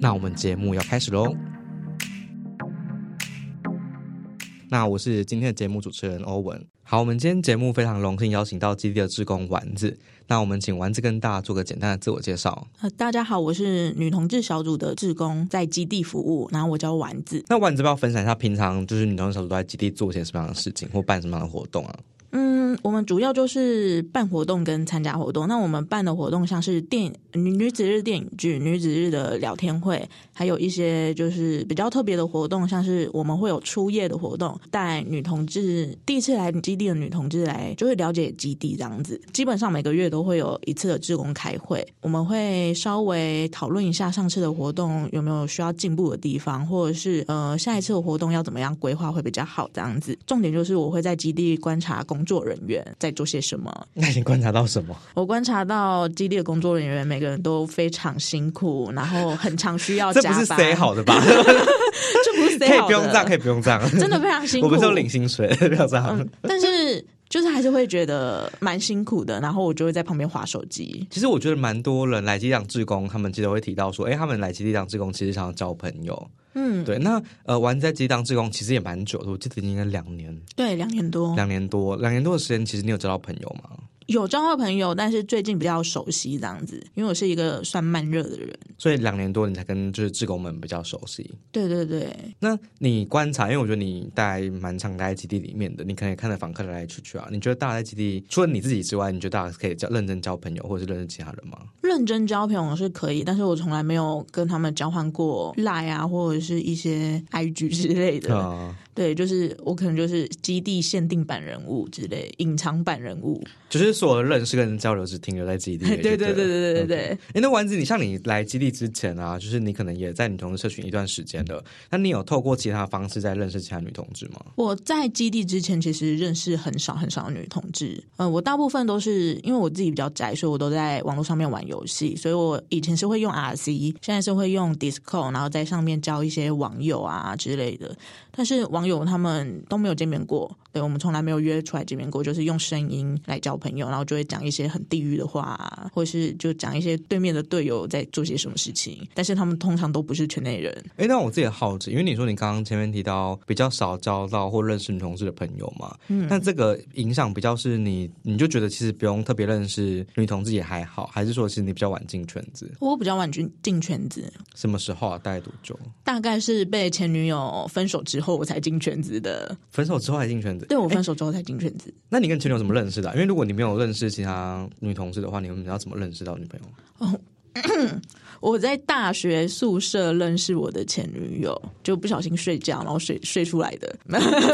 那我们节目要开始喽。那我是今天的节目主持人欧文。好，我们今天节目非常荣幸邀请到基地的志工丸子。那我们请丸子跟大家做个简单的自我介绍。呃，大家好，我是女同志小组的志工，在基地服务，然后我叫丸子。那丸子要不要分享一下平常就是女同志小组都在基地做些什么样的事情，或办什么样的活动啊？嗯，我们主要就是办活动跟参加活动。那我们办的活动像是电女女子日电影剧、女子日的聊天会，还有一些就是比较特别的活动，像是我们会有初夜的活动，带女同志第一次来基地的女同志来，就会了解基地这样子。基本上每个月都会有一次的志工开会，我们会稍微讨论一下上次的活动有没有需要进步的地方，或者是呃下一次的活动要怎么样规划会比较好这样子。重点就是我会在基地观察工作人员在做些什么。那你观察到什么？我观察到基地的工作人员每个人都非常辛苦，然后很常需要 这不是加班。好的吧？这不是可以好的，不用这样，可以不用这样。真的非常辛苦。我们都领薪水，不要这样。嗯，但是就是还是会觉得蛮辛苦的，然后我就会在旁边划手机。其实我觉得蛮多人来基地当志工，他们记得会提到说，哎，他们来基地当志工其实想要交朋友。嗯，对，那呃，玩在基地当志工其实也蛮久的，我记得应该两年，对，两年多两年多，两年多的时间，其实你有交到朋友吗？有交到朋友，但是最近比较熟悉这样子，因为我是一个算慢热的人。所以两年多你才跟就是志工们比较熟悉。对对对，那你观察，因为我觉得你待蛮常待在基地里面的，你可能也看着访客来来去去啊。你觉得大家在基地除了你自己之外，你觉得大家可以交认真交朋友，或者是认识其他人吗？认真交朋友是可以，但是我从来没有跟他们交换过赖啊，或者是一些 IG 之类的。啊、对，就是我可能就是基地限定版人物之类，隐藏版人物。就是所有的认识跟人交流只停留在基地。对对对对对对对。哎，那丸子，你像你来基地之前啊，就是你可能也在女同志社群一段时间了，那你有透过其他方式在认识其他女同志吗？我在基地之前其实认识很少很少的女同志，呃，我大部分都是因为我自己比较宅，所以我都在网络上面玩游戏，所以我以前是会用 RC，现在是会用 Discord，然后在上面交一些网友啊之类的。但是网友他们都没有见面过，对我们从来没有约出来见面过，就是用声音来交朋友，然后就会讲一些很地域的话、啊，或是就讲一些对面的队友在做些什么事情，但是他们通常都不是圈内人。哎，那我自己也好奇，因为你说你刚刚前面提到比较少交到或认识女同志的朋友嘛，嗯，那这个影响比较是你，你就觉得其实不用特别认识女同志也还好，还是说其实你比较晚进圈子？我比较晚进进圈子，什么时候啊？大概多久？大概是被前女友分手之后，我才进圈子的。分手之后才进圈子？对我分手之后才进圈子。那你跟前女友怎么认识的啊、因为如果你没有认识其他女同事的话，你们要怎么认识到女朋友？我在大学宿舍认识我的前女友，就不小心睡觉，然后睡睡出来的。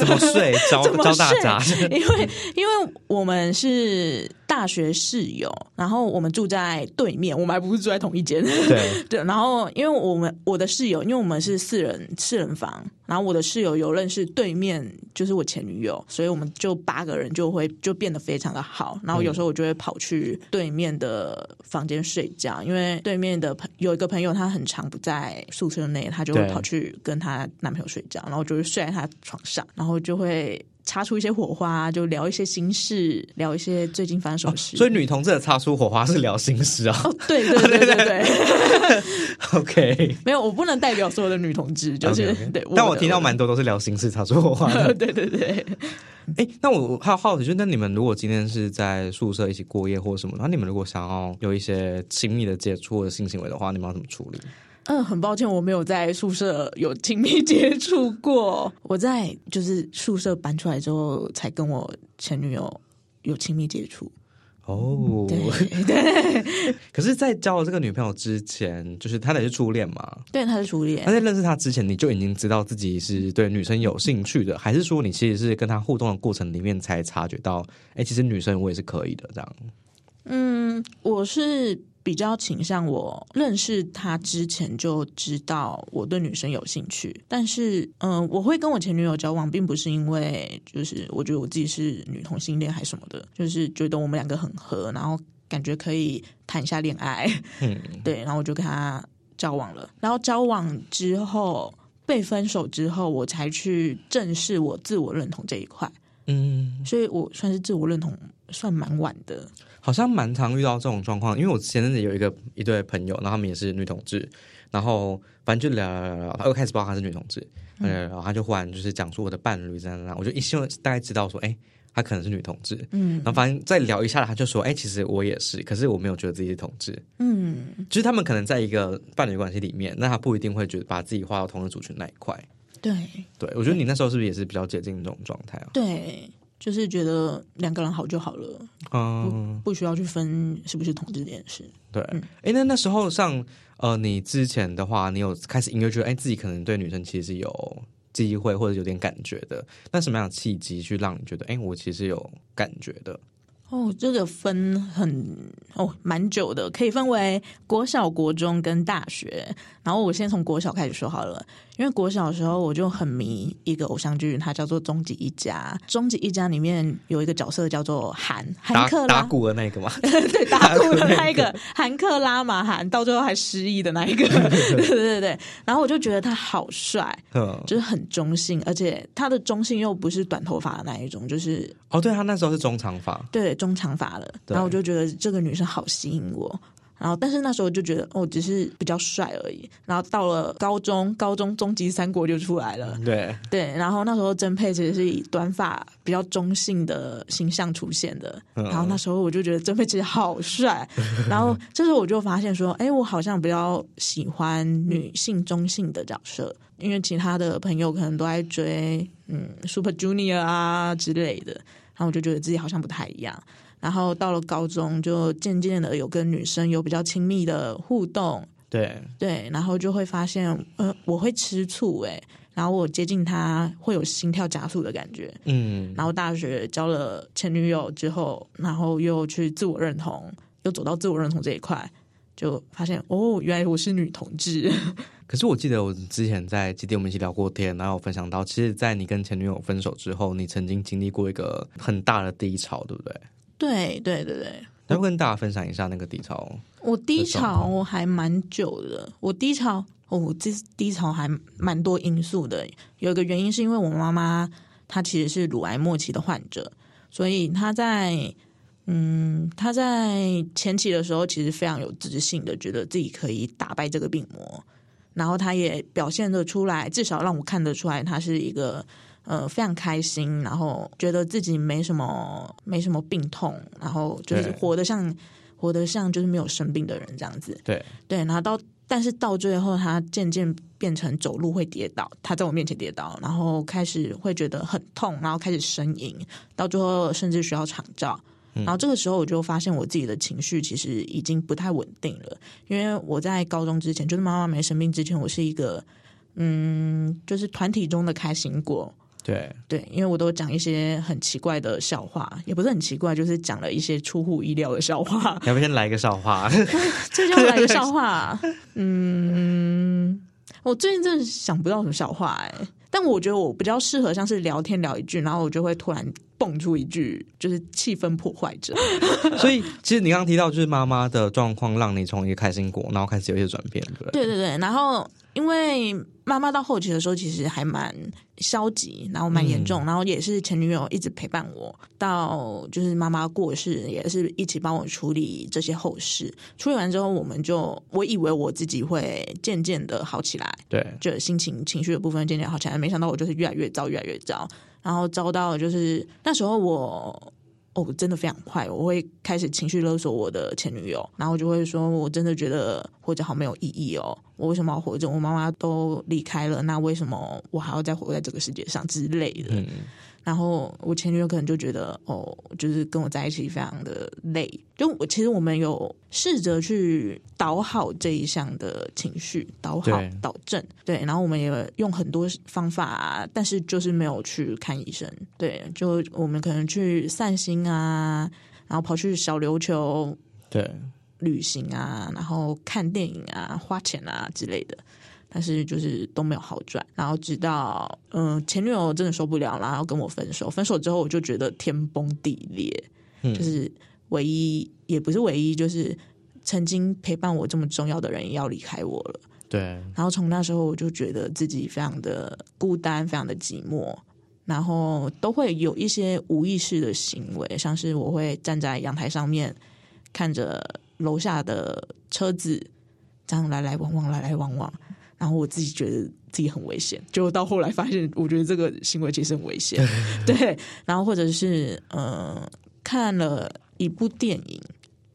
怎么睡？教怎么教大家。睡因为因为我们是大学室友，然后我们住在对面，我们还不是住在同一间。对，对，然后因为我们我的室友，因为我们是四人四人房，然后我的室友有认识对面就是我前女友，所以我们就八个人就会就变得非常的好。然后有时候我就会跑去对面的房间睡觉，因为对面的朋有一个朋友他很常不在宿舍内，他就会跑去跟他男朋友睡觉，然后就会睡在他床上，然后就会。擦出一些火花，就聊一些心事，聊一些最近发生什么事。所以女同志的擦出火花是聊心事啊。哦，对对对对对，OK，没有，我不能代表所有的女同志，就是。但我的听到蛮多都是聊心事擦出火花的。对对 对，哎，那我我还有好奇，就是那你们如果今天是在宿舍一起过夜或什么，那你们如果想要有一些亲密的接触或者性行为的话，你们要怎么处理？嗯，很抱歉，我没有在宿舍有亲密接触过。我在就是宿舍搬出来之后，才跟我前女友有亲密接触。哦，对对 可是，在交了这个女朋友之前，就是她也是初恋嘛？对，她是初恋那恋。在认识她之前，你就已经知道自己是对女生有兴趣的，还是说你其实是跟她互动的过程里面才察觉到，哎，其实女生我也是可以的这样？嗯，我是比较倾向我认识他之前就知道我对女生有兴趣，但是嗯、呃我会跟我前女友交往，并不是因为就是我觉得我自己是女同性恋还是什么的，就是觉得我们两个很合，然后感觉可以谈一下恋爱，嗯，对，然后我就跟他交往了，然后交往之后被分手之后，我才去正视我自我认同这一块，嗯，所以我算是自我认同算蛮晚的，好像蛮常遇到这种状况，因为我前阵子有一个一对朋友，然后他们也是女同志，然后反正就聊聊聊聊，他又开始不知道他是女同志，嗯。然后他就忽然就是讲出我的伴侣这样这样，我就一心大概知道说，哎，他可能是女同志，嗯。然后反正再聊一下，他就说，哎，其实我也是，可是我没有觉得自己是同志，嗯，就是他们可能在一个伴侣关系里面，那他不一定会觉得把自己划到同一个族群那一块。对对，我觉得你那时候是不是也是比较接近这种状态啊？对，就是觉得两个人好就好了，嗯，不需要去分是不是同志这件事。对。嗯哎、那那时候像呃，你之前的话，你有开始隐约觉得，哎，自己可能对女生其实是有机会或者有点感觉的。那什么样的契机去让你觉得，哎，我其实有感觉的？哦，这个分很哦蛮久的，可以分为国小、国中跟大学。然后我先从国小开始说好了，因为国小的时候我就很迷一个偶像剧，它叫做《终极一家》。《终极一家》里面有一个角色叫做韩韩克拉，打鼓的那个嘛？对打鼓的那一个韩克拉玛韩，到最后还失忆的那一个，对对对对。然后我就觉得他好帅，嗯，就是很中性，而且他的中性又不是短头发的那一种，就是哦，对他那时候是中长发，对中长发了。然后我就觉得这个女生好吸引我。然后，但是那时候就觉得哦，只是比较帅而已。然后到了高中，高中终极三国就出来了，对，对。然后那时候曾佩其实是以短发比较中性的形象出现的。嗯然后那时候我就觉得曾佩其实好帅。然后这时候我就发现说，哎，我好像比较喜欢女性中性的角色，因为其他的朋友可能都在追嗯 Super Junior 啊之类的。然后我就觉得自己好像不太一样。然后到了高中，就渐渐的有跟女生有比较亲密的互动，对，对，然后就会发现，呃，我会吃醋诶，然后我接近他会有心跳加速的感觉。嗯，然后大学交了前女友之后，然后又去自我认同，又走到自我认同这一块，就发现哦，原来我是女同志。可是我记得我之前在基地我们一起聊过天，然后我分享到，其实，在你跟前女友分手之后，你曾经经历过一个很大的低潮，对不对？对对对对，能跟大家分享一下那个低潮？我低潮还蛮久的，我低潮哦，我这低潮还蛮多因素的。有一个原因是因为我妈妈她其实是乳癌末期的患者，所以她在嗯她在前期的时候其实非常有自信的，觉得自己可以打败这个病魔，然后他也表现得出来，至少让我看得出来，他是一个。呃，非常开心，然后觉得自己没什么没什么病痛，然后就是活得像活得像就是没有生病的人这样子。对，对，然后到但是到最后，他渐渐变成走路会跌倒，他在我面前跌倒，然后开始会觉得很痛，然后开始呻吟，到最后甚至需要长照。然后这个时候我就发现我自己的情绪其实已经不太稳定了，因为我在高中之前，就是妈妈没生病之前，我是一个嗯，就是团体中的开心果。对，对，因为我都讲一些很奇怪的笑话，也不是很奇怪，就是讲了一些出乎意料的笑话。要不先来一个笑话？这就来个笑话，嗯，我最近真的想不到什么笑话哎、但我觉得我比较适合像是聊天聊一句，然后我就会突然蹦出一句，就是气氛破坏者。所以其实你刚刚提到，就是妈妈的状况让你从一个开心果，然后开始有一些转变，对？对对对，然后因为妈妈到后期的时候，其实还蛮消极，然后蛮严重，然后也是前女友一直陪伴我到就是妈妈过世，也是一起帮我处理这些后事。处理完之后，我们就我以为我自己会渐渐的好起来，对，就心情情绪的部分渐渐好起来，没想到我就是越来越糟，越来越糟，然后糟到就是那时候我。哦，真的非常快，我会开始情绪勒索我的前女友，然后就会说，我真的觉得活着好没有意义哦，我为什么要活着？我妈妈都离开了，那为什么我还要再活在这个世界上之类的？然后我前女友可能就觉得，哦，就是跟我在一起非常的累。就我其实我们有试着去导好这一项的情绪，导好对导正，对。然后我们也用很多方法，但是就是没有去看医生。对，就我们可能去散心啊，然后跑去小琉球对，旅行啊，然后看电影啊，花钱啊之类的。但是就是都没有好转，然后直到嗯前女友真的受不了，然后跟我分手。分手之后我就觉得天崩地裂，就是唯一也不是唯一，就是曾经陪伴我这么重要的人也要离开我了。对，然后从那时候我就觉得自己非常的孤单，非常的寂寞，然后都会有一些无意识的行为，像是我会站在阳台上面看着楼下的车子这样来来往往，来来往往。然后我自己觉得自己很危险，就到后来发现，我觉得这个行为其实很危险。对，然后或者是呃，看了一部电影，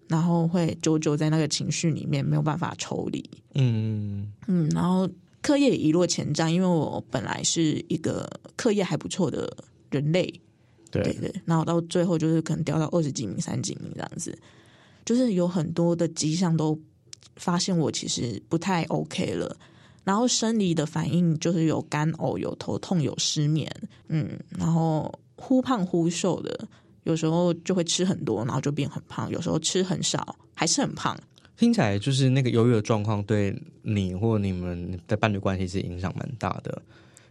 然后会久久在那个情绪里面没有办法抽离。嗯嗯，然后课业一落千丈，因为我本来是一个课业还不错的人类，对对，然后到最后就是可能掉到二十几名、三十几名这样子，就是有很多的迹象都发现我其实不太 OK 了。然后生理的反应就是有干呕、有头痛、有失眠，嗯，然后忽胖忽瘦的，有时候就会吃很多，然后就变很胖；有时候吃很少，还是很胖。听起来就是那个忧郁的状况对你或你们的伴侣关系是影响蛮大的。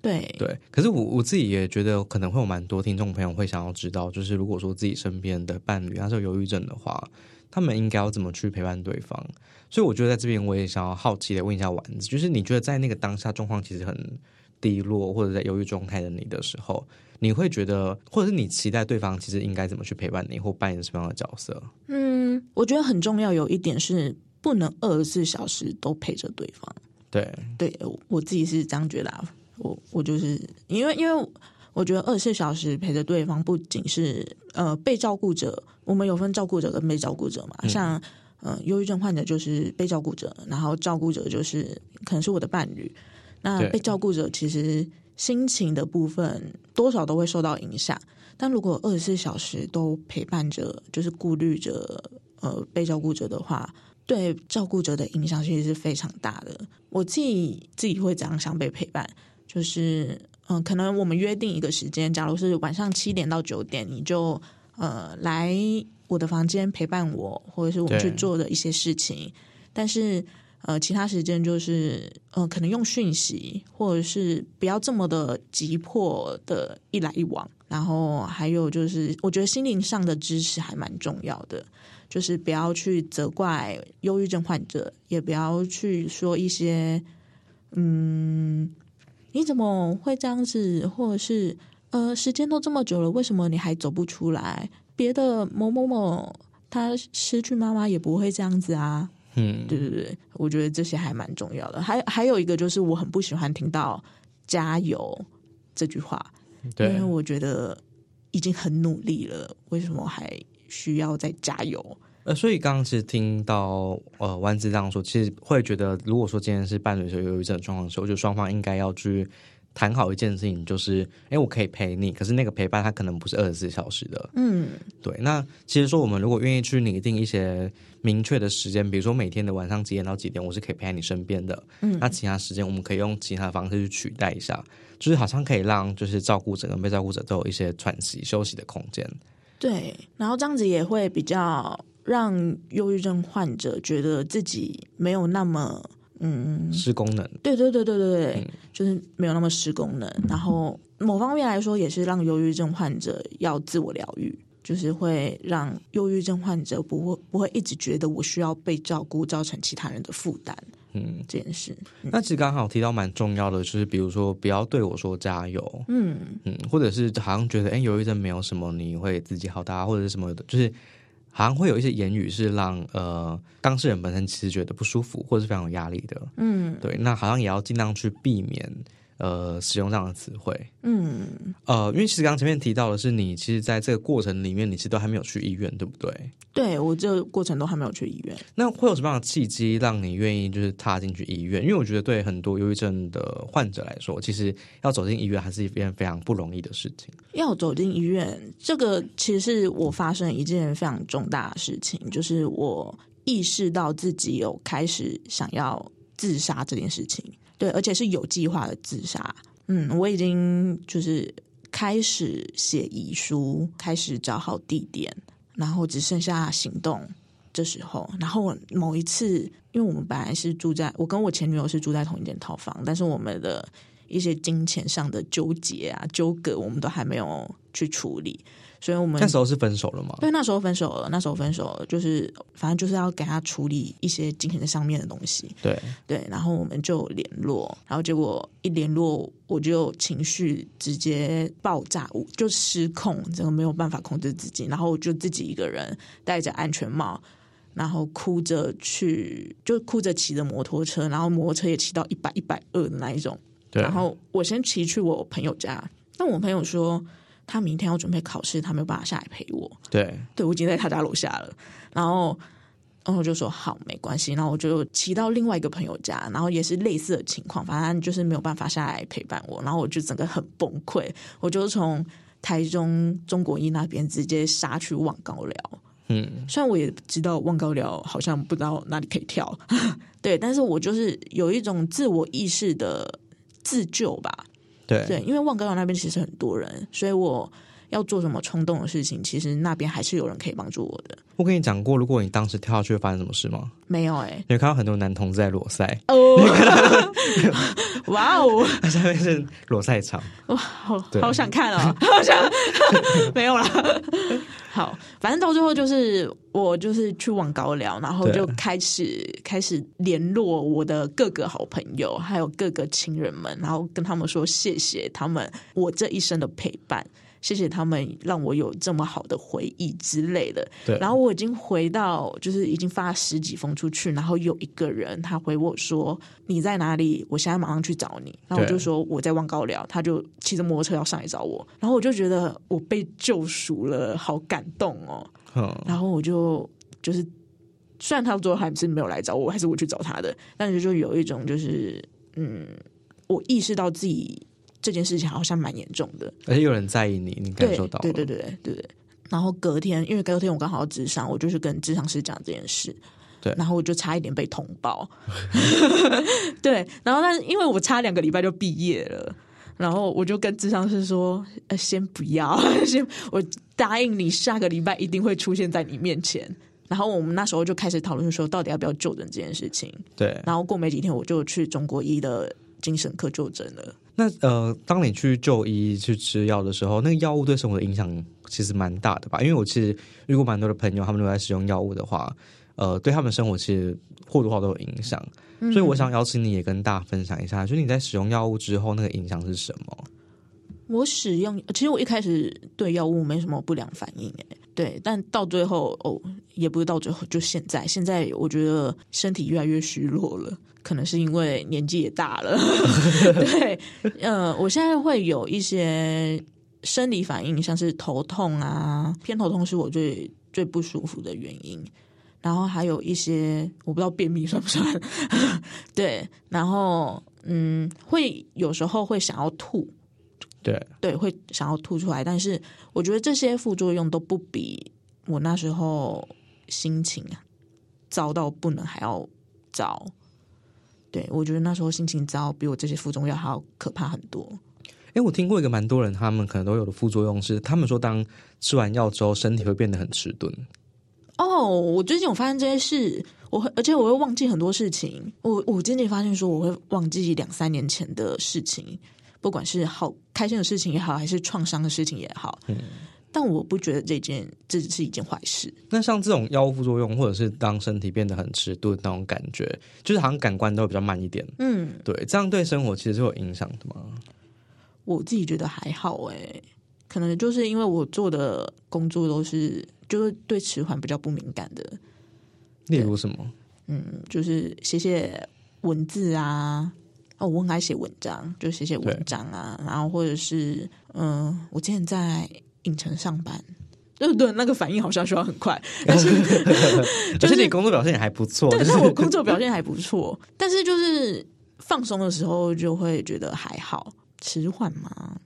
对对，可是我我自己也觉得可能会有蛮多听众朋友会想要知道，就是如果说自己身边的伴侣他是有忧郁症的话，他们应该要怎么去陪伴对方？所以我觉得在这边我也想要好奇的问一下丸子，就是你觉得在那个当下状况其实很低落或者在忧郁状态的你的时候，你会觉得或者是你期待对方其实应该怎么去陪伴你或扮演什么样的角色？嗯，我觉得很重要有一点是不能二十四小时都陪着对方。对，对我自己是这样觉得，我我就是因为因为我觉得二十四小时陪着对方不仅是呃被照顾者，我们有分照顾者跟被照顾者嘛，像。嗯，忧郁症患者就是被照顾者，然后照顾者就是可能是我的伴侣。那被照顾者其实心情的部分多少都会受到影响，但如果二十四小时都陪伴着，就是顾虑着呃被照顾者的话，对照顾者的影响其实是非常大的。我自己自己会怎样想被陪伴？就是嗯，可能我们约定一个时间，假如是晚上七点到九点，你就呃来。我的房间陪伴我，或者是我们去做的一些事情，但是呃，其他时间就是呃，可能用讯息，或者是不要这么的急迫的一来一往。然后还有就是，我觉得心灵上的支持还蛮重要的，就是不要去责怪忧郁症患者，也不要去说一些嗯，你怎么会这样子，或者是呃，时间都这么久了，为什么你还走不出来？别的某某某，他失去妈妈也不会这样子啊。嗯，对对对，我觉得这些还蛮重要的。还还有一个就是，我很不喜欢听到“加油”这句话，因为我觉得已经很努力了，为什么还需要再加油？呃，所以刚刚其实听到呃丸子这样说，其实会觉得，如果说今天是伴侣有忧郁症状况的时候，就双方应该要去。谈好一件事情，就是，哎，我可以陪你，可是那个陪伴它可能不是二十四小时的。嗯，对。那其实说，我们如果愿意去拟定一些明确的时间，比如说每天的晚上几点到几点，我是可以陪在你身边的。嗯，那其他时间我们可以用其他方式去取代一下，就是好像可以让就是照顾者跟被照顾者都有一些喘息休息的空间。对，然后这样子也会比较让忧郁症患者觉得自己没有那么。嗯，失功能，对对对对对对，就是没有那么失功能。然后某方面来说，也是让忧郁症患者要自我疗愈，就是会让忧郁症患者不会不会一直觉得我需要被照顾，造成其他人的负担。嗯，这件事。那其实刚好提到蛮重要的，就是比如说不要对我说加油，嗯嗯，或者是好像觉得哎，忧郁症没有什么，你会自己好大，或者是什么的，就是。好像会有一些言语是让呃当事人本身其实觉得不舒服或者是非常有压力的，嗯，对，那好像也要尽量去避免。呃，使用这样的词汇，嗯，呃，因为其实刚刚前面提到的是，你其实在这个过程里面，你其实都还没有去医院，对不对？对我这个过程都还没有去医院。那会有什么样的契机让你愿意就是踏进去医院？因为我觉得对很多忧郁症的患者来说，其实要走进医院还是一件非常不容易的事情。要走进医院，这个其实是我发生一件非常重大的事情，就是我意识到自己有开始想要自杀这件事情。对，而且是有计划的自杀。嗯，我已经就是开始写遗书，开始找好地点，然后只剩下行动这时候，然后某一次，因为我们本来是住在我跟我前女友是住在同一间套房，但是我们的一些金钱上的纠结啊、纠葛，我们都还没有去处理，所以我们那时候是分手了吗？对，那时候分手了，那时候分手了，就是反正就是要给他处理一些精神上面的东西。对对，然后我们就联络，然后结果一联络，我就情绪直接爆炸，我就失控，这个没有办法控制自己，然后我就自己一个人戴着安全帽，然后哭着去，就哭着骑着摩托车，然后摩托车也骑到一百一百二的那一种。对，然后我先骑去我朋友家，但我朋友说他明天要准备考试，他没有办法下来陪我。对对我已经在他家楼下了，然后，然后我就说好，没关系。然后我就骑到另外一个朋友家，然后也是类似的情况，反正就是没有办法下来陪伴我。然后我就整个很崩溃，我就从台中中国一那边直接杀去望高寮。嗯，虽然我也知道望高寮好像不知道哪里可以跳，对，但是我就是有一种自我意识的自救吧。对，因为望高寮那边其实很多人，所以我要做什么冲动的事情，其实那边还是有人可以帮助我的。我跟你讲过，如果你当时跳下去会发生什么事吗？没有哎、你看到很多男同志在裸赛，哦，哇哦，下面是裸赛场。哇，好好想看哦，好想 没有啦。好，反正到最后就是我就是去往高聊，然后就开始开始联络我的各个好朋友，还有各个亲人们，然后跟他们说谢谢他们我这一生的陪伴。谢谢他们让我有这么好的回忆之类的。对然后我已经回到，就是已经发十几封出去，然后有一个人他回我说你在哪里？我现在马上去找你。然后我就说我在望高寮，他就骑着摩托车要上来找我，然后我就觉得我被救赎了，好感动哦。嗯，然后我就就是，虽然他最后还是没有来找我，还是我去找他的，但是就有一种就是，嗯，我意识到自己这件事情好像蛮严重的，而且有人在意你，你感受到了。对对对对对。然后隔天，因为隔天我刚好要智商，我就去跟智商师讲这件事。对然后我就差一点被通报。对，然后但是因为我差两个礼拜就毕业了，然后我就跟智商师说：“呃，先不要，先我答应你，下个礼拜一定会出现在你面前。”然后我们那时候就开始讨论说，到底要不要就诊这件事情。对然后过没几天，我就去中国医的精神科就诊了。那呃，当你去就医去吃药的时候，那个药物对生活的影响其实蛮大的吧？因为我其实遇过蛮多的朋友，他们都在使用药物的话，呃，对他们生活其实或多或少都有影响。所以我想邀请你也跟大家分享一下，就是你在使用药物之后，那个影响是什么？我使用，其实我一开始对药物没什么不良反应，哎，对，但到最后哦，也不是到最后，就现在，现在我觉得身体越来越虚弱了，可能是因为年纪也大了，对，呃，我现在会有一些生理反应，像是头痛啊，偏头痛是我最最不舒服的原因。然后还有一些我不知道便秘算不算，对，然后嗯，会有时候会想要吐，对，对，会想要吐出来，但是我觉得这些副作用都不比我那时候心情啊糟到不能还要糟。对我觉得那时候心情糟，比我这些副作用还要可怕很多。哎，我听过一个蛮多人，他们可能都有的副作用是，他们说当吃完药之后，身体会变得很迟钝。哦，我最近有发现这些事，我会而且我会忘记很多事情。我我渐渐发现说，我会忘记两三年前的事情，不管是好开心的事情也好，还是创伤的事情也好。嗯，但我不觉得这件这是一件坏事。那像这种药物副作用，或者是当身体变得很迟钝那种感觉，就是好像感官都会比较慢一点。嗯，对，这样对生活其实是有影响的吗？我自己觉得还好诶，可能就是因为我做的工作都是就是对迟缓比较不敏感的，例如什么？嗯，就是写写文字啊，哦，我很爱写文章，就写写文章啊，然后或者是嗯，我之前在影城上班。对对，那个反应好像需要很快，但是 就是你工作表现也还不错，对，就是那我工作表现还不错，但是就是放松的时候就会觉得还好，迟缓嘛，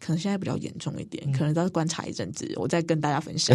可能现在比较严重一点，可能都要观察一阵子，我再跟大家分享。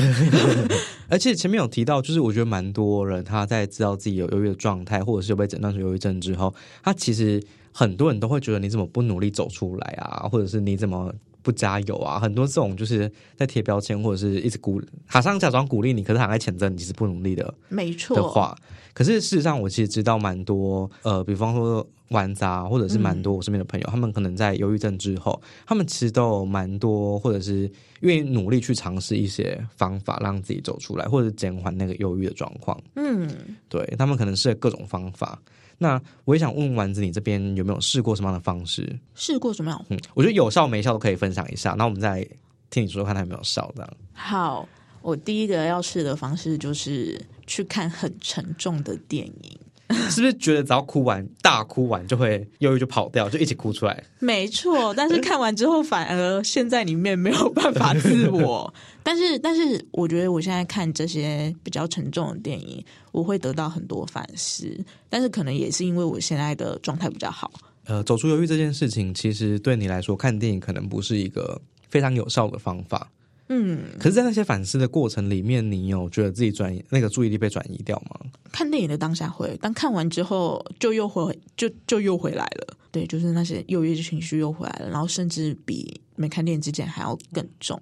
而且前面有提到，就是我觉得蛮多人他在知道自己有忧郁的状态，或者是有被诊断出忧郁症之后，他其实很多人都会觉得你怎么不努力走出来啊，或者是你怎么不加油啊，很多这种就是在贴标签或者是一直鼓，好像假装鼓励你，可是好像在谴责你其实不努力的没错的话。可是事实上，我其实知道蛮多，呃，比方说玩杂，或者是蛮多我身边的朋友，他们可能在忧郁症之后，他们其实都有蛮多，或者是愿意努力去尝试一些方法，让自己走出来，或者减缓那个忧郁的状况。嗯，对他们可能是各种方法。那我也想问丸子，你这边有没有试过什么样的方式？试过什么样？嗯，我觉得有效没效都可以分享一下。那我们再听你说说看，它有没有效？这样好。我第一个要试的方式就是去看很沉重的电影，是不是觉得只要哭完大哭完就会忧郁就跑掉，就一起哭出来？没错，但是看完之后反而陷在里面没有办法自我。但是，但是我觉得我现在看这些比较沉重的电影，我会得到很多反思。但是可能也是因为我现在的状态比较好。呃，走出忧郁这件事情，其实对你来说看电影可能不是一个非常有效的方法。嗯，可是，在那些反思的过程里面，你有觉得自己转移那个注意力被转移掉吗？看电影的当下会，但看完之后就又回，就就又回来了。对，就是那些忧郁情绪又回来了，然后甚至比没看电影之前还要更重。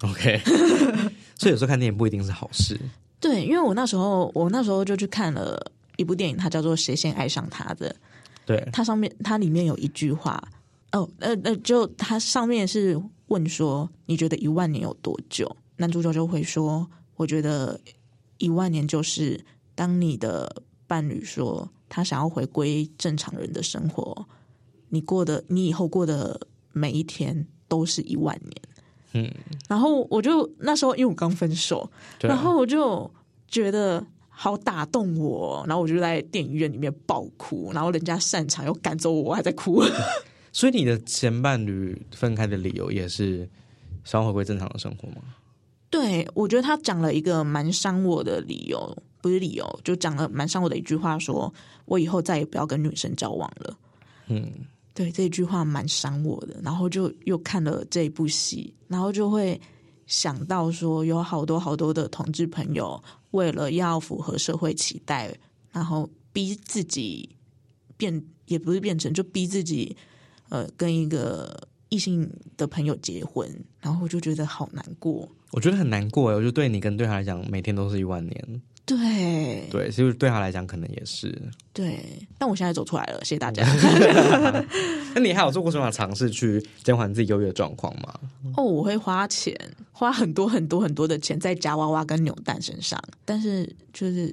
OK，所以有时候看电影不一定是好事。对，因为我那时候，我那时候就去看了一部电影，它叫做《谁先爱上他的》。对，它上面它里面有一句话，哦，呃呃，就它上面是。问说：“你觉得一万年有多久？”男主角就会说：“我觉得一万年就是当你的伴侣说他想要回归正常人的生活，你过的你以后过的每一天都是一万年。”嗯，然后我就那时候因为我刚分手，然后我就觉得好打动我，然后我就在电影院里面爆哭，然后人家散场又赶走我，我还在哭。所以你的前伴侣分开的理由也是想要回归正常的生活吗？对，我觉得他讲了一个蛮伤我的理由，不是理由，就讲了蛮伤我的一句话，说我以后再也不要跟女生交往了。嗯，对，这句话蛮伤我的。然后就又看了这一部戏，然后就会想到说，有好多好多的同志朋友为了要符合社会期待，然后逼自己变，也不是变成，就逼自己。呃，跟一个异性的朋友结婚，然后我就觉得好难过。我觉得很难过哎，我觉得对你跟对他来讲，每天都是一万年。对对，其实对他来讲，可能也是。对，但我现在走出来了，谢谢大家。那你还有做过什么尝试去减缓自己优越的状况吗？哦，我会花钱，花很多很多很多的钱在夹娃娃跟扭蛋身上，但是就是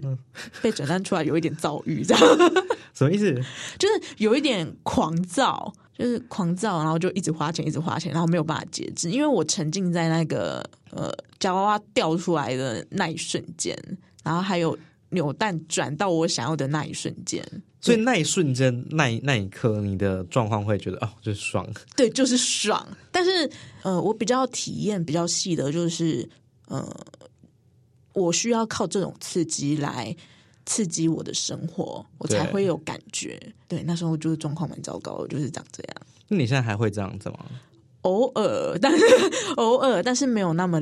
被诊断出来有一点躁郁，这样 什么意思？就是有一点狂躁。就是狂躁，然后就一直花钱，一直花钱，然后没有办法节制。因为我沉浸在那个呃夹娃娃掉出来的那一瞬间，然后还有扭蛋转到我想要的那一瞬间，所以那一瞬间，那一那一刻，你的状况会觉得哦，就是爽，对，就是爽。但是呃，我比较体验比较细的，就是呃，我需要靠这种刺激来。刺激我的生活，我才会有感觉。对，那时候就是状况蛮糟糕，就是长这样。那你现在还会这样子吗？偶尔，但是 偶尔，但是没有那么。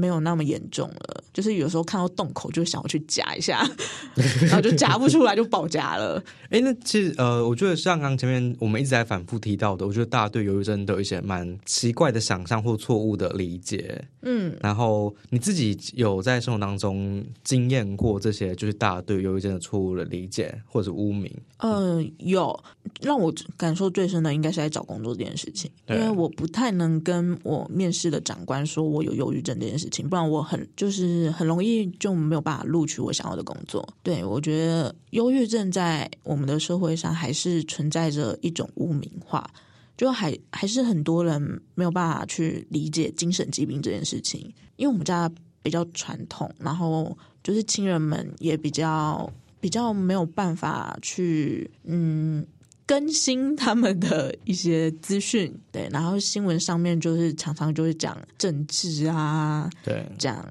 没有那么严重了，就是有时候看到洞口就想要去夹一下，然后就夹不出来就爆夹了。哎，那其实呃，我觉得像刚前面我们一直在反复提到的，我觉得大家对忧郁症都有一些蛮奇怪的想象或错误的理解。嗯，然后你自己有在生活当中经验过这些，就是大家对忧郁症的错误的理解或者污名？嗯，有让我感受最深的应该是在找工作这件事情，因为我不太能跟我面试的长官说我有忧郁症这件事。情不然我很就是很容易就没有办法录取我想要的工作。对我觉得忧郁症在我们的社会上还是存在着一种污名化，就还还是很多人没有办法去理解精神疾病这件事情。因为我们家比较传统，然后就是亲人们也比较比较没有办法去嗯。更新他们的一些资讯，对，然后新闻上面就是常常就是讲政治啊，对，讲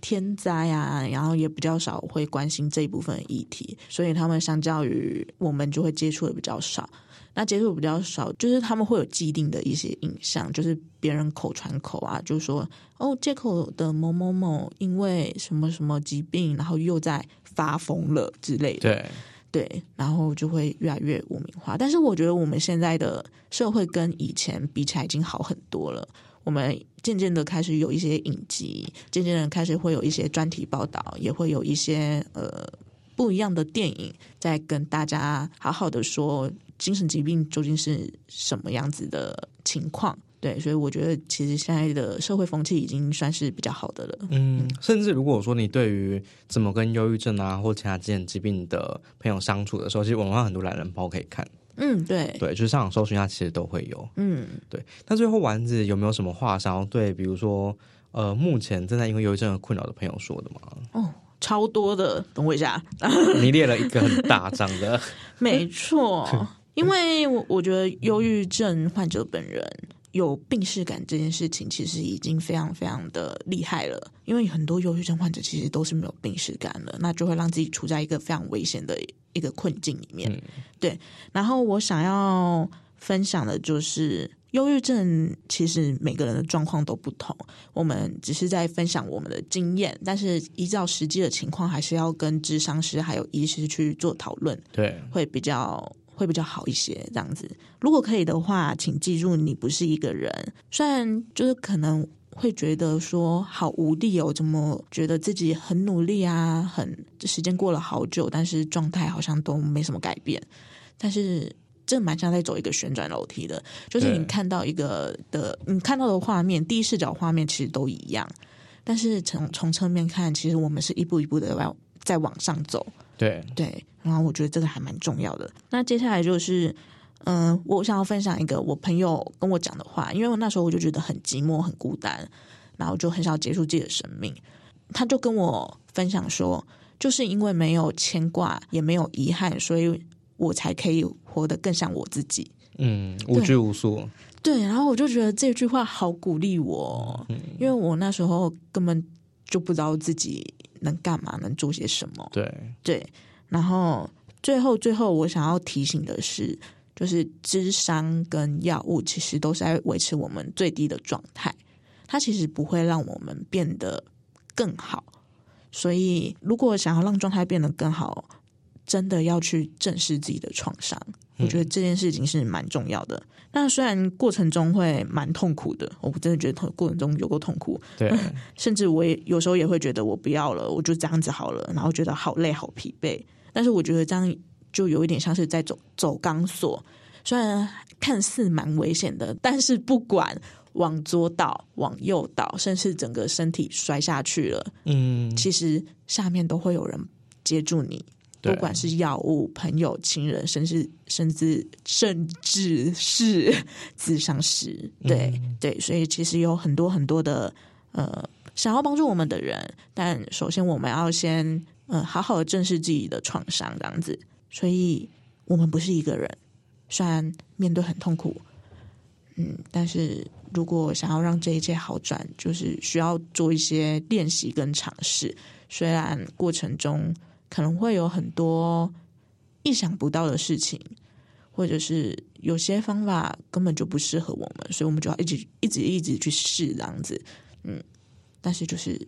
天灾啊，然后也比较少会关心这一部分议题，所以他们相较于我们就会接触的比较少。那接触比较少，就是他们会有既定的一些印象，就是别人口传口啊，就是说哦，借口的某某某因为什么什么疾病，然后又在发疯了之类的。对。对，然后就会越来越污名化。但是我觉得我们现在的社会跟以前比起来已经好很多了。我们渐渐的开始有一些影集，渐渐的开始会有一些专题报道，也会有一些呃不一样的电影，在跟大家好好的说精神疾病究竟是什么样子的情况。对，所以我觉得其实现在的社会风气已经算是比较好的了。嗯，甚至如果说你对于怎么跟忧郁症啊或其他精神疾病的朋友相处的时候，其实网上很多懒人包可以看。嗯，对，对，就是上网搜寻一下，其实都会有。嗯，对。那最后丸子有没有什么话想要对，比如说呃，目前正在因为忧郁症而困扰的朋友说的吗？哦，超多的，等我一下。你列了一个很大张的，没错，因为我我觉得忧郁症患者本人。有病视感这件事情，其实已经非常非常的厉害了。因为很多忧郁症患者其实都是没有病视感的，那就会让自己处在一个非常危险的一个困境里面。对，然后我想要分享的就是，忧郁症其实每个人的状况都不同，我们只是在分享我们的经验，但是依照实际的情况，还是要跟智商师还有医师去做讨论，对，会比较。会比较好一些，这样子。如果可以的话，请记住，你不是一个人。虽然就是可能会觉得说好无力哦，怎么觉得自己很努力啊，很时间过了好久，但是状态好像都没什么改变。但是这蛮像在走一个旋转楼梯的，就是你看到一个的，你看到的画面，第一视角画面其实都一样，但是从从侧面看，其实我们是一步一步的往在往上走。对对，然后我觉得这个还蛮重要的。那接下来就是，嗯，我想要分享一个我朋友跟我讲的话，因为我那时候我就觉得很寂寞、很孤单，然后就很少结束自己的生命。他就跟我分享说，就是因为没有牵挂，也没有遗憾，所以我才可以活得更像我自己。嗯，无拘无束。对，然后我就觉得这句话好鼓励我，因为我那时候根本就不知道自己。能干嘛？能做些什么？对对，然后最后最后，我想要提醒的是，就是智商跟药物其实都是在维持我们最低的状态，它其实不会让我们变得更好。所以，如果想要让状态变得更好，真的要去正视自己的创伤。我觉得这件事情是蛮重要的。那虽然过程中会蛮痛苦的，我真的觉得过程中有过痛苦。对，甚至我也有时候也会觉得我不要了，我就这样子好了，然后觉得好累好疲惫。但是我觉得这样就有一点像是在走走钢索，虽然看似蛮危险的，但是不管往左倒、往右倒，甚至整个身体摔下去了，嗯，其实下面都会有人接住你。不管是药物、朋友、亲人，甚至甚至甚至是自伤时，对对，所以其实有很多很多的呃想要帮助我们的人，但首先我们要先呃好好的正视自己的创伤，这样子。所以我们不是一个人，虽然面对很痛苦，嗯，但是如果想要让这一切好转，就是需要做一些练习跟尝试，虽然过程中。可能会有很多意想不到的事情，或者是有些方法根本就不适合我们，所以我们就要一直一直一直去试这样子。嗯，但是就是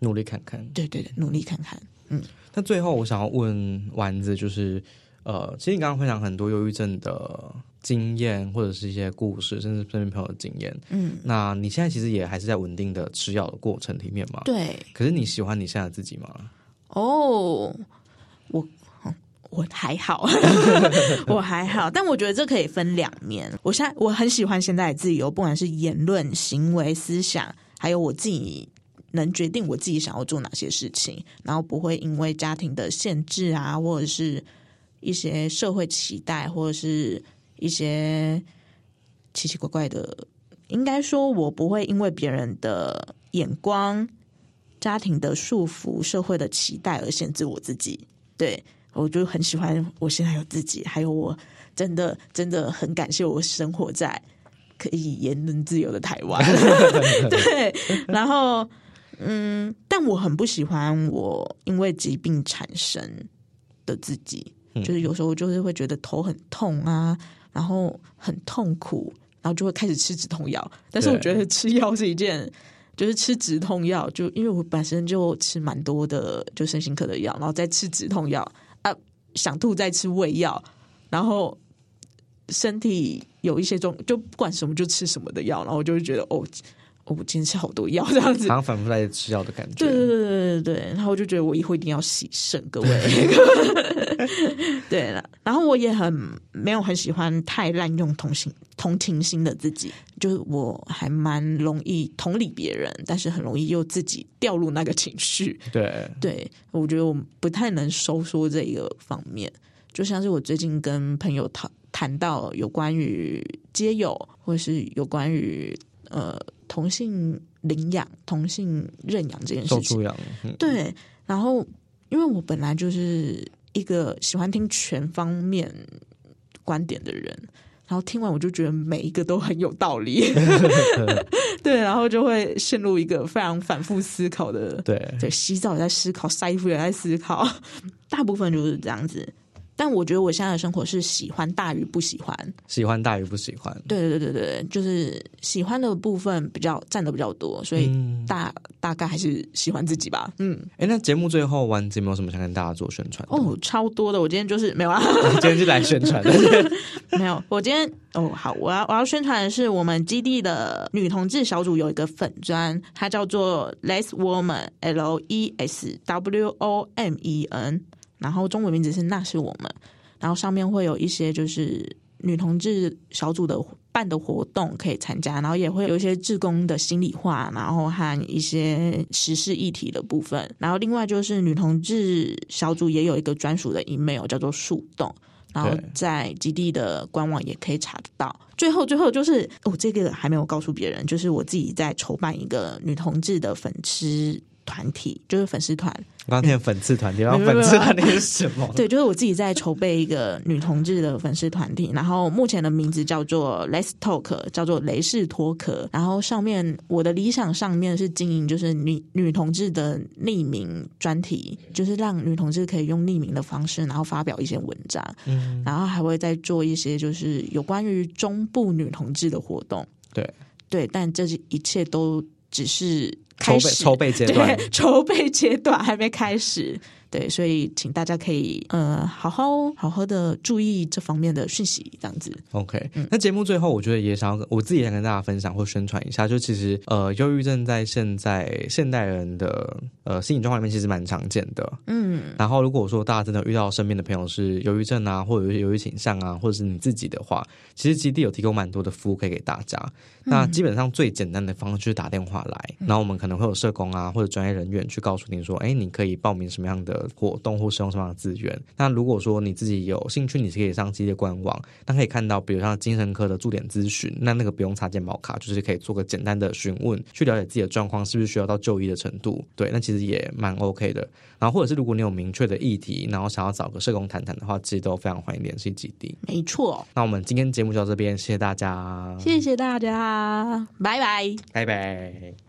努力看看，对对对，努力看看。嗯，那最后我想要问丸子，就是呃，其实你刚刚分享很多忧郁症的经验，或者是一些故事，甚至身边朋友的经验。嗯，那你现在其实也还是在稳定的吃药的过程里面嘛？对。可是你喜欢你现在自己吗？哦，我我还好，我还好，但我觉得这可以分两面。我现在我很喜欢现在的自由，不管是言论、行为、思想，还有我自己能决定我自己想要做哪些事情，然后不会因为家庭的限制啊，或者是一些社会期待，或者是一些奇奇怪怪的。应该说，我不会因为别人的眼光。家庭的束缚、社会的期待而限制我自己，对我就很喜欢我现在有自己，还有我真的真的很感谢我生活在可以言论自由的台湾。对，然后嗯，但我很不喜欢我因为疾病产生的自己，就是有时候就是会觉得头很痛啊，然后很痛苦，然后就会开始吃止痛药。但是我觉得吃药是一件。就是吃止痛药，就因为我本身就吃蛮多的，就身心科的药，然后再吃止痛药啊，想吐再吃胃药，然后身体有一些种就不管什么就吃什么的药，然后我就会觉得哦。哦我今天吃好多药这样子好，像反复在吃药的感觉。对对对对对对，然后我就觉得我以后一定要洗肾，各位。对了，然后我也很没有很喜欢太滥用同情同情心的自己，就是我还蛮容易同理别人，但是很容易又自己掉入那个情绪。对。对，我觉得我不太能收缩这一个方面，就像是我最近跟朋友谈谈到有关于接友，或是有关于呃同性领养、同性认养这件事情。对，然后因为我本来就是一个喜欢听全方面观点的人，然后听完我就觉得每一个都很有道理，对，然后就会陷入一个非常反复思考的，对对，洗澡也在思考，晒衣服也在思考，大部分就是这样子。但我觉得我现在的生活是喜欢大于不喜欢，喜欢大于不喜欢。对对对对对，就是喜欢的部分比较占的比较多，所以嗯大、大概还是喜欢自己吧。嗯，哎，那节目最后完有没有什么想跟大家做宣传？哦，超多的。我今天就是没有啊，今天是来宣传的。没有。我今天哦，好，我要我要宣传的是我们基地的女同志小组有一个粉砖，它叫做 Less Woman，L E S W O M E N，然后中文名字是那是我们，然后上面会有一些就是女同志小组的办的活动可以参加，然后也会有一些志工的心里话，然后和一些时事议题的部分。然后另外就是女同志小组也有一个专属的 email 叫做树洞。然后在基地的官网也可以查得到。最后，最后就是哦，这个还没有告诉别人，就是我自己在筹办一个女同志的粉丝团体，就是粉丝团。我刚听粉丝团体，然后粉丝团体是什么？对，就是我自己在筹备一个女同志的粉丝团体，然后目前的名字叫做 Let's Talk，叫做雷士托壳。然后上面我的理想上面是经营就是女女同志的匿名专题，就是让女同志可以用匿名的方式，然后发表一些文章，嗯，然后还会再做一些就是有关于中部女同志的活动。对，对，但这一切都只是筹备开始筹备阶段对，筹备阶段还没开始。对，所以请大家可以呃好好好好的注意这方面的讯息，这样子。OK，、那节目最后，我觉得也想要跟我自己想跟大家分享或宣传一下，就其实呃，忧郁症在现在现代人的呃心理状况里面其实蛮常见的。嗯，然后如果说大家真的遇到身边的朋友是忧郁症啊，或者是忧郁倾向啊，或者是你自己的话，其实基地有提供蛮多的服务可以给大家。那基本上最简单的方式就是打电话来，然后我们可能会有社工啊或者专业人员去告诉你说，哎，你可以报名什么样的活动或使用什么样的资源。那如果说你自己有兴趣，你是可以上基地的官网，那可以看到，比如像精神科的驻点咨询，那那个不用插健保卡，就是可以做个简单的询问，去了解自己的状况是不是需要到就医的程度。对，那其实也蛮 OK 的。然后或者是如果你有明确的议题，然后想要找个社工谈谈的话，其实都非常欢迎联系基地。没错，那我们今天节目就到这边，谢谢大家，谢谢大家，拜拜。拜拜。